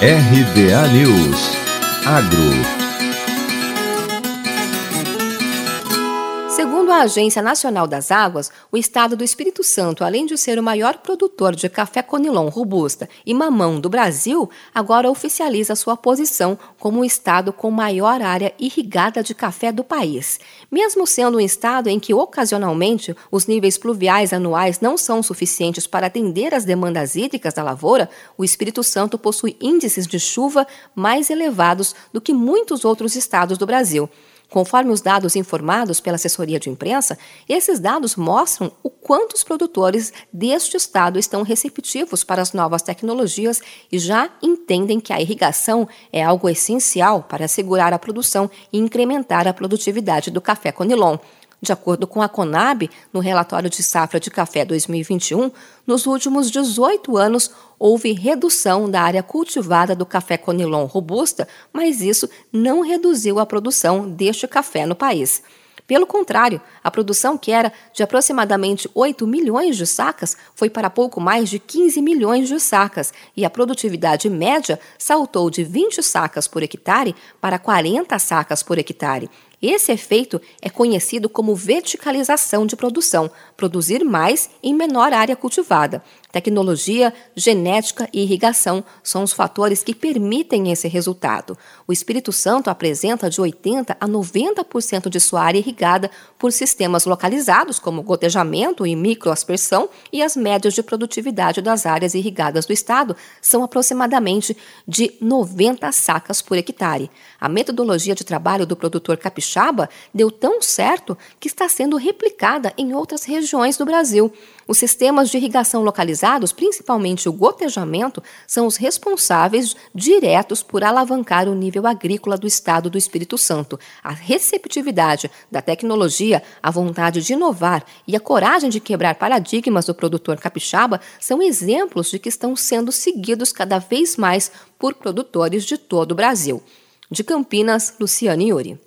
RBA News. Agro Segundo a Agência Nacional das Águas, o estado do Espírito Santo, além de ser o maior produtor de café conilon robusta e mamão do Brasil, agora oficializa sua posição como o estado com maior área irrigada de café do país. Mesmo sendo um estado em que ocasionalmente os níveis pluviais anuais não são suficientes para atender às demandas hídricas da lavoura, o Espírito Santo possui índices de chuva mais elevados do que muitos outros estados do Brasil. Conforme os dados informados pela assessoria de imprensa, esses dados mostram o quanto os produtores deste estado estão receptivos para as novas tecnologias e já entendem que a irrigação é algo essencial para assegurar a produção e incrementar a produtividade do café conilon. De acordo com a Conab, no relatório de safra de café 2021, nos últimos 18 anos houve redução da área cultivada do café conilon robusta, mas isso não reduziu a produção deste café no país. Pelo contrário, a produção, que era de aproximadamente 8 milhões de sacas, foi para pouco mais de 15 milhões de sacas, e a produtividade média saltou de 20 sacas por hectare para 40 sacas por hectare. Esse efeito é conhecido como verticalização de produção, produzir mais em menor área cultivada. Tecnologia, genética e irrigação são os fatores que permitem esse resultado. O Espírito Santo apresenta de 80 a 90% de sua área irrigada por sistemas localizados, como gotejamento e microaspersão, e as médias de produtividade das áreas irrigadas do estado são aproximadamente de 90 sacas por hectare. A metodologia de trabalho do produtor capixaba deu tão certo que está sendo replicada em outras regiões do Brasil. Os sistemas de irrigação localizados, principalmente o gotejamento, são os responsáveis diretos por alavancar o nível agrícola do estado do Espírito Santo. A receptividade da tecnologia, a vontade de inovar e a coragem de quebrar paradigmas do produtor capixaba são exemplos de que estão sendo seguidos cada vez mais por produtores de todo o Brasil. De Campinas, Luciane Yuri.